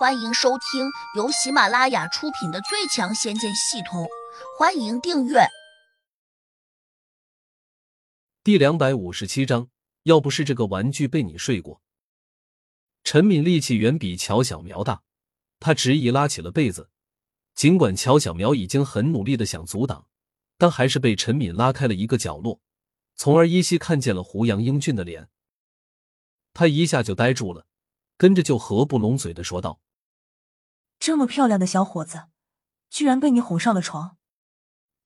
欢迎收听由喜马拉雅出品的《最强仙剑系统》，欢迎订阅。第两百五十七章，要不是这个玩具被你睡过。陈敏力气远比乔小苗大，他执意拉起了被子。尽管乔小苗已经很努力的想阻挡，但还是被陈敏拉开了一个角落，从而依稀看见了胡杨英俊的脸。他一下就呆住了，跟着就合不拢嘴的说道。这么漂亮的小伙子，居然被你哄上了床。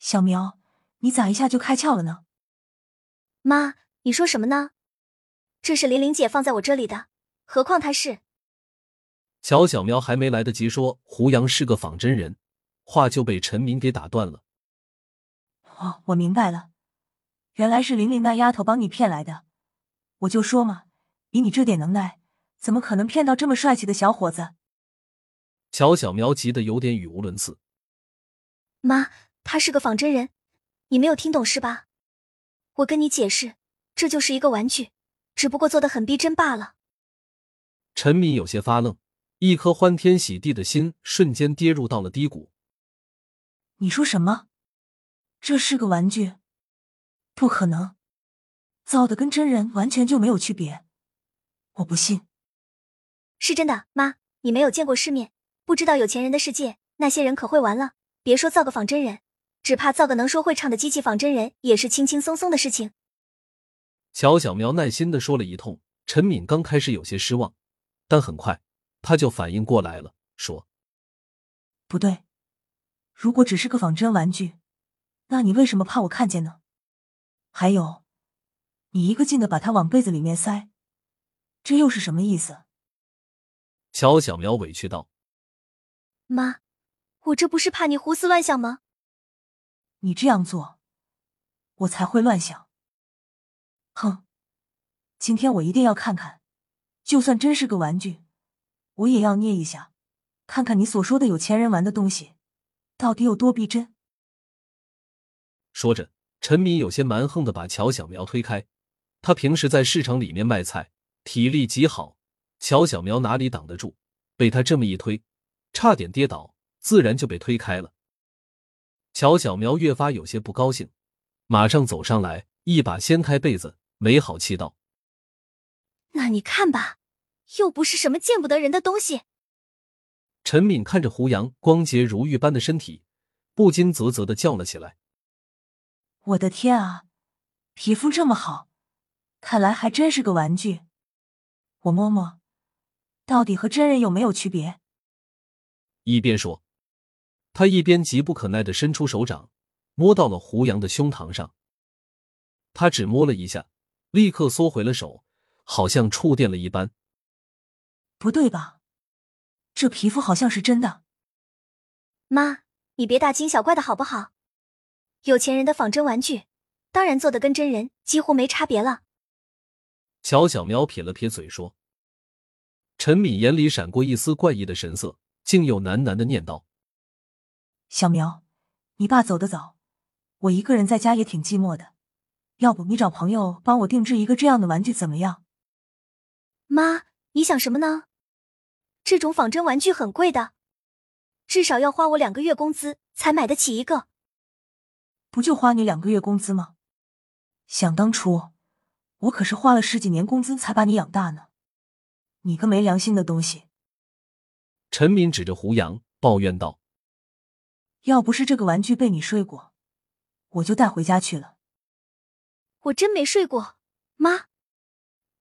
小苗，你咋一下就开窍了呢？妈，你说什么呢？这是玲玲姐放在我这里的，何况她是……乔小苗还没来得及说胡杨是个仿真人，话就被陈明给打断了。哦，我明白了，原来是玲玲那丫头帮你骗来的。我就说嘛，以你这点能耐，怎么可能骗到这么帅气的小伙子？乔小苗急得有点语无伦次。妈，他是个仿真人，你没有听懂是吧？我跟你解释，这就是一个玩具，只不过做的很逼真罢了。陈敏有些发愣，一颗欢天喜地的心瞬间跌入到了低谷。你说什么？这是个玩具？不可能，造的跟真人完全就没有区别，我不信。是真的，妈，你没有见过世面。不知道有钱人的世界，那些人可会玩了。别说造个仿真人，只怕造个能说会唱的机器仿真人也是轻轻松松的事情。乔小苗耐心的说了一通，陈敏刚开始有些失望，但很快他就反应过来了，说：“不对，如果只是个仿真玩具，那你为什么怕我看见呢？还有，你一个劲的把它往被子里面塞，这又是什么意思？”乔小苗委屈道。妈，我这不是怕你胡思乱想吗？你这样做，我才会乱想。哼，今天我一定要看看，就算真是个玩具，我也要捏一下，看看你所说的有钱人玩的东西到底有多逼真。说着，陈敏有些蛮横的把乔小苗推开。他平时在市场里面卖菜，体力极好，乔小苗哪里挡得住？被他这么一推。差点跌倒，自然就被推开了。乔小苗越发有些不高兴，马上走上来，一把掀开被子，没好气道：“那你看吧，又不是什么见不得人的东西。”陈敏看着胡杨光洁如玉般的身体，不禁啧啧的叫了起来：“我的天啊，皮肤这么好，看来还真是个玩具。我摸摸，到底和真人有没有区别？”一边说，他一边急不可耐的伸出手掌，摸到了胡杨的胸膛上。他只摸了一下，立刻缩回了手，好像触电了一般。不对吧？这皮肤好像是真的。妈，你别大惊小怪的好不好？有钱人的仿真玩具，当然做的跟真人几乎没差别了。乔小喵撇了撇嘴说。陈敏眼里闪过一丝怪异的神色。竟有喃喃的念道：“小苗，你爸走得早，我一个人在家也挺寂寞的。要不你找朋友帮我定制一个这样的玩具怎么样？”妈，你想什么呢？这种仿真玩具很贵的，至少要花我两个月工资才买得起一个。不就花你两个月工资吗？想当初，我可是花了十几年工资才把你养大呢。你个没良心的东西！陈敏指着胡杨抱怨道：“要不是这个玩具被你睡过，我就带回家去了。”我真没睡过，妈，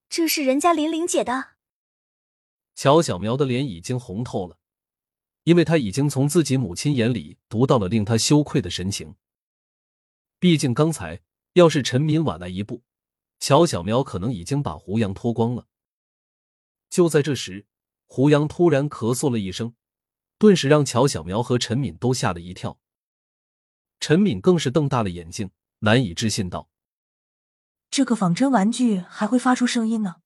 这是人家玲玲姐的。乔小苗的脸已经红透了，因为她已经从自己母亲眼里读到了令她羞愧的神情。毕竟刚才要是陈敏晚来一步，乔小苗可能已经把胡杨脱光了。就在这时。胡杨突然咳嗽了一声，顿时让乔小苗和陈敏都吓了一跳。陈敏更是瞪大了眼睛，难以置信道：“这个仿真玩具还会发出声音呢？”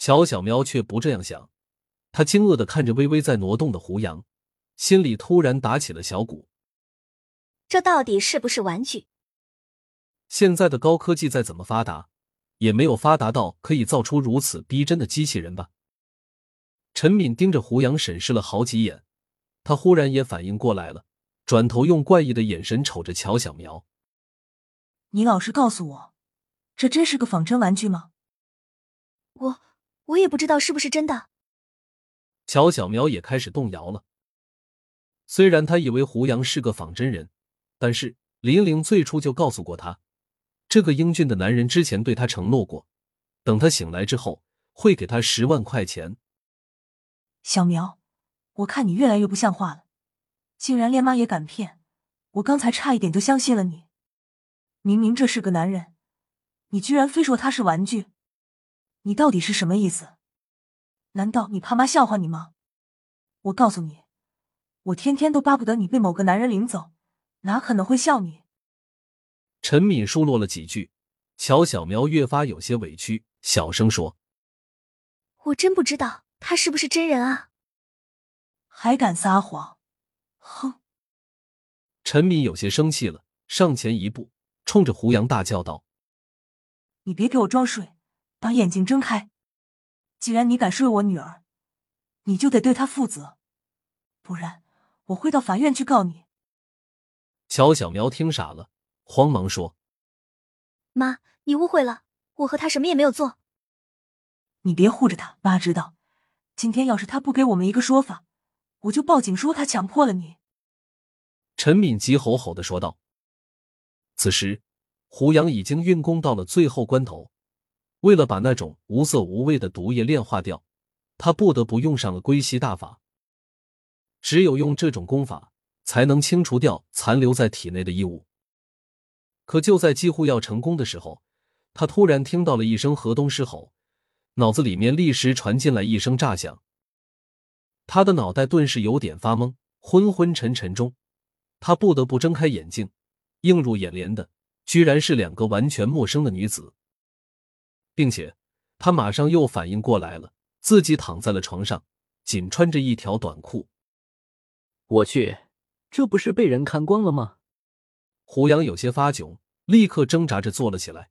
乔小苗却不这样想，他惊愕的看着微微在挪动的胡杨，心里突然打起了小鼓。这到底是不是玩具？现在的高科技再怎么发达，也没有发达到可以造出如此逼真的机器人吧？陈敏盯着胡杨审视了好几眼，他忽然也反应过来了，转头用怪异的眼神瞅着乔小苗：“你老实告诉我，这真是个仿真玩具吗？”“我我也不知道是不是真的。”乔小苗也开始动摇了。虽然他以为胡杨是个仿真人，但是林玲最初就告诉过他，这个英俊的男人之前对他承诺过，等他醒来之后会给他十万块钱。小苗，我看你越来越不像话了，竟然连妈也敢骗！我刚才差一点就相信了你，明明这是个男人，你居然非说他是玩具，你到底是什么意思？难道你怕妈笑话你吗？我告诉你，我天天都巴不得你被某个男人领走，哪可能会笑你？陈敏数落了几句，乔小苗越发有些委屈，小声说：“我真不知道。”他是不是真人啊？还敢撒谎！哼！陈敏有些生气了，上前一步，冲着胡杨大叫道：“你别给我装睡，把眼睛睁开！既然你敢睡我女儿，你就得对她负责，不然我会到法院去告你。”乔小苗听傻了，慌忙说：“妈，你误会了，我和他什么也没有做。你别护着他，妈知道。”今天要是他不给我们一个说法，我就报警说他强迫了你。”陈敏急吼吼的说道。此时，胡杨已经运功到了最后关头，为了把那种无色无味的毒液炼化掉，他不得不用上了归西大法。只有用这种功法，才能清除掉残留在体内的异物。可就在几乎要成功的时候，他突然听到了一声河东狮吼。脑子里面立时传进来一声炸响，他的脑袋顿时有点发懵，昏昏沉沉中，他不得不睁开眼睛，映入眼帘的居然是两个完全陌生的女子，并且他马上又反应过来了，自己躺在了床上，仅穿着一条短裤。我去，这不是被人看光了吗？胡杨有些发窘，立刻挣扎着坐了起来。